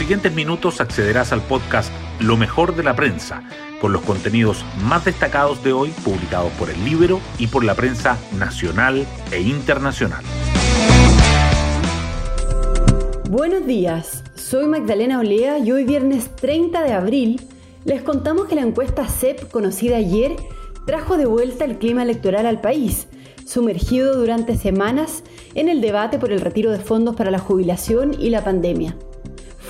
siguientes minutos accederás al podcast Lo mejor de la prensa, con los contenidos más destacados de hoy publicados por el Libro y por la prensa nacional e internacional. Buenos días, soy Magdalena Olea y hoy viernes 30 de abril les contamos que la encuesta CEP conocida ayer trajo de vuelta el clima electoral al país, sumergido durante semanas en el debate por el retiro de fondos para la jubilación y la pandemia.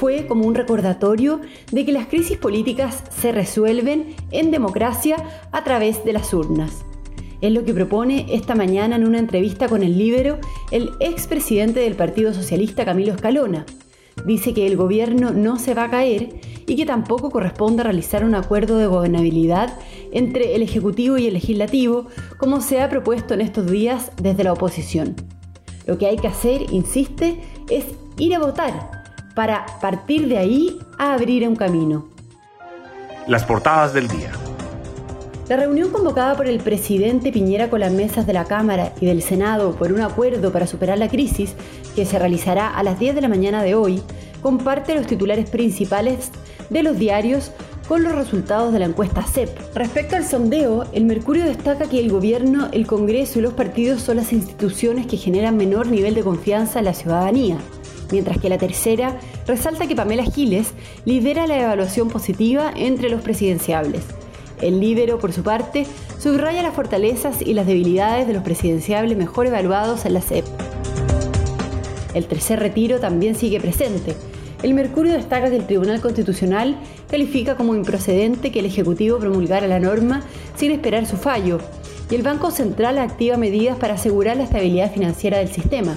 Fue como un recordatorio de que las crisis políticas se resuelven en democracia a través de las urnas. Es lo que propone esta mañana en una entrevista con el Libero el expresidente del Partido Socialista Camilo Escalona. Dice que el gobierno no se va a caer y que tampoco corresponde realizar un acuerdo de gobernabilidad entre el Ejecutivo y el Legislativo, como se ha propuesto en estos días desde la oposición. Lo que hay que hacer, insiste, es ir a votar para partir de ahí a abrir un camino. Las portadas del día. La reunión convocada por el presidente Piñera con las mesas de la Cámara y del Senado por un acuerdo para superar la crisis, que se realizará a las 10 de la mañana de hoy, comparte los titulares principales de los diarios con los resultados de la encuesta CEP. Respecto al sondeo, el Mercurio destaca que el gobierno, el Congreso y los partidos son las instituciones que generan menor nivel de confianza en la ciudadanía, mientras que la tercera resalta que Pamela Giles lidera la evaluación positiva entre los presidenciables. El Libero, por su parte, subraya las fortalezas y las debilidades de los presidenciables mejor evaluados en la CEP. El tercer retiro también sigue presente. El Mercurio destaca que el Tribunal Constitucional califica como improcedente que el Ejecutivo promulgara la norma sin esperar su fallo, y el Banco Central activa medidas para asegurar la estabilidad financiera del sistema.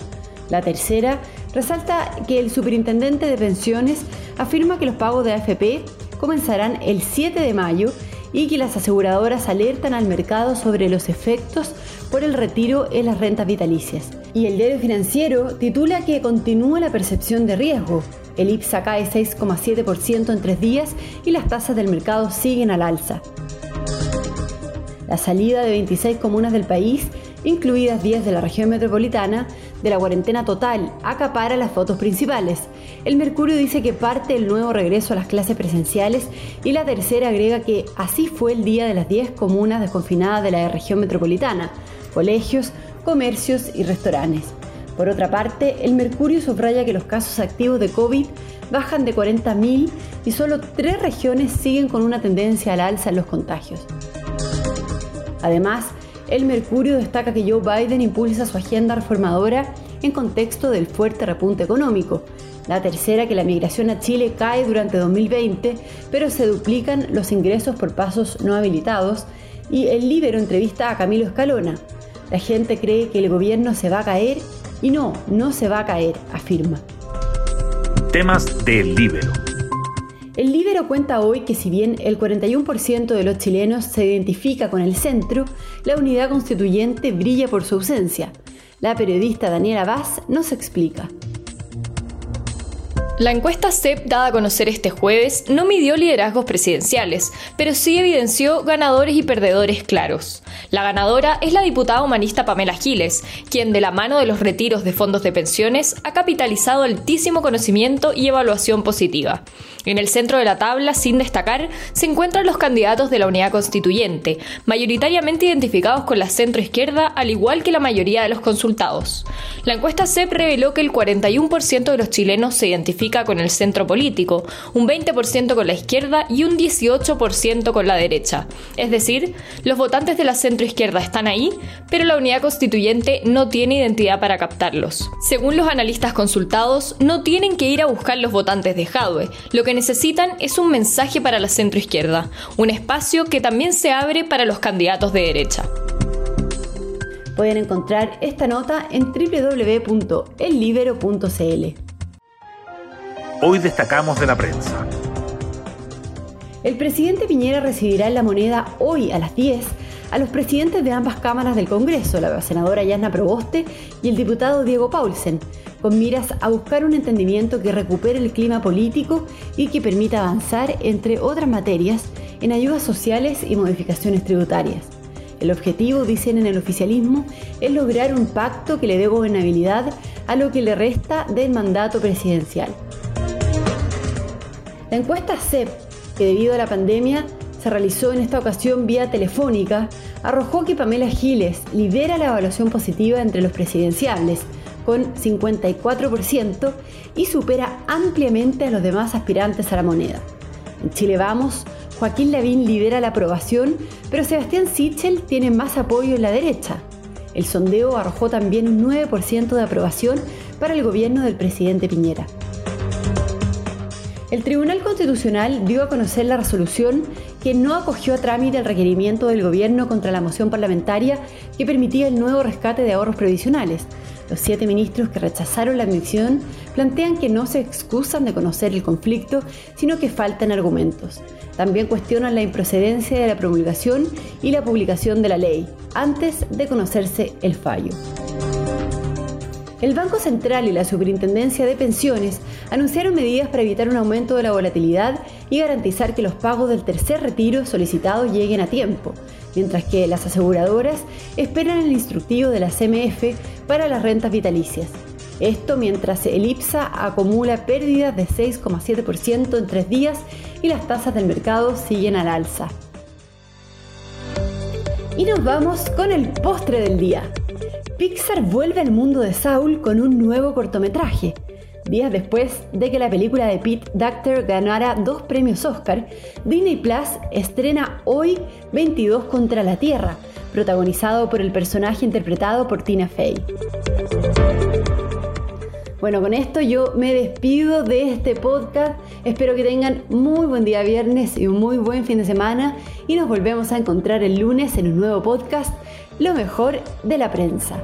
La tercera resalta que el superintendente de pensiones afirma que los pagos de AFP comenzarán el 7 de mayo y que las aseguradoras alertan al mercado sobre los efectos por el retiro en las rentas vitalicias. Y el diario financiero titula que continúa la percepción de riesgo. El IPSA cae 6,7% en tres días y las tasas del mercado siguen al alza. La salida de 26 comunas del país, incluidas 10 de la región metropolitana, de la cuarentena total acapara las fotos principales. El Mercurio dice que parte el nuevo regreso a las clases presenciales y la tercera agrega que así fue el día de las 10 comunas desconfinadas de la región metropolitana, colegios, comercios y restaurantes. Por otra parte, el Mercurio subraya que los casos activos de COVID bajan de 40.000 y solo tres regiones siguen con una tendencia al alza en los contagios. Además, el Mercurio destaca que Joe Biden impulsa su agenda reformadora en contexto del fuerte repunte económico. La tercera, que la migración a Chile cae durante 2020, pero se duplican los ingresos por pasos no habilitados. Y el Libero entrevista a Camilo Escalona. La gente cree que el gobierno se va a caer y no, no se va a caer, afirma. Temas del Libero. El Libero cuenta hoy que si bien el 41% de los chilenos se identifica con el centro, la unidad constituyente brilla por su ausencia. La periodista Daniela Vaz nos explica. La encuesta CEP dada a conocer este jueves no midió liderazgos presidenciales, pero sí evidenció ganadores y perdedores claros. La ganadora es la diputada humanista Pamela Giles, quien de la mano de los retiros de fondos de pensiones ha capitalizado altísimo conocimiento y evaluación positiva. En el centro de la tabla, sin destacar, se encuentran los candidatos de la unidad constituyente, mayoritariamente identificados con la centroizquierda, al igual que la mayoría de los consultados. La encuesta CEP reveló que el 41% de los chilenos se identifica con el centro político, un 20% con la izquierda y un 18% con la derecha. Es decir, los votantes de la centroizquierda están ahí, pero la unidad constituyente no tiene identidad para captarlos. Según los analistas consultados, no tienen que ir a buscar los votantes de Jadwe, lo que necesitan es un mensaje para la centroizquierda, un espacio que también se abre para los candidatos de derecha. Pueden encontrar esta nota en www.ellibero.cl. Hoy destacamos de la prensa. El presidente Piñera recibirá en la moneda hoy a las 10 a los presidentes de ambas cámaras del Congreso, la senadora Yasna Proboste y el diputado Diego Paulsen, con miras a buscar un entendimiento que recupere el clima político y que permita avanzar, entre otras materias, en ayudas sociales y modificaciones tributarias. El objetivo, dicen en el oficialismo, es lograr un pacto que le dé gobernabilidad a lo que le resta del mandato presidencial. La encuesta CEP, que debido a la pandemia se realizó en esta ocasión vía telefónica, arrojó que Pamela Giles lidera la evaluación positiva entre los presidenciales, con 54%, y supera ampliamente a los demás aspirantes a la moneda. En Chile Vamos, Joaquín Lavín lidera la aprobación, pero Sebastián Sichel tiene más apoyo en la derecha. El sondeo arrojó también un 9% de aprobación para el gobierno del presidente Piñera. El Tribunal Constitucional dio a conocer la resolución que no acogió a trámite el requerimiento del gobierno contra la moción parlamentaria que permitía el nuevo rescate de ahorros previsionales. Los siete ministros que rechazaron la admisión plantean que no se excusan de conocer el conflicto, sino que faltan argumentos. También cuestionan la improcedencia de la promulgación y la publicación de la ley, antes de conocerse el fallo. El Banco Central y la Superintendencia de Pensiones anunciaron medidas para evitar un aumento de la volatilidad y garantizar que los pagos del tercer retiro solicitado lleguen a tiempo, mientras que las aseguradoras esperan el instructivo de la CMF para las rentas vitalicias. Esto mientras el IPSA acumula pérdidas de 6,7% en tres días y las tasas del mercado siguen al alza. Y nos vamos con el postre del día. Pixar vuelve al mundo de Saul con un nuevo cortometraje. Días después de que la película de Pete Doctor ganara dos premios Oscar, Disney Plus estrena hoy 22 contra la Tierra, protagonizado por el personaje interpretado por Tina Fey. Bueno, con esto yo me despido de este podcast. Espero que tengan muy buen día viernes y un muy buen fin de semana y nos volvemos a encontrar el lunes en un nuevo podcast lo mejor de la prensa.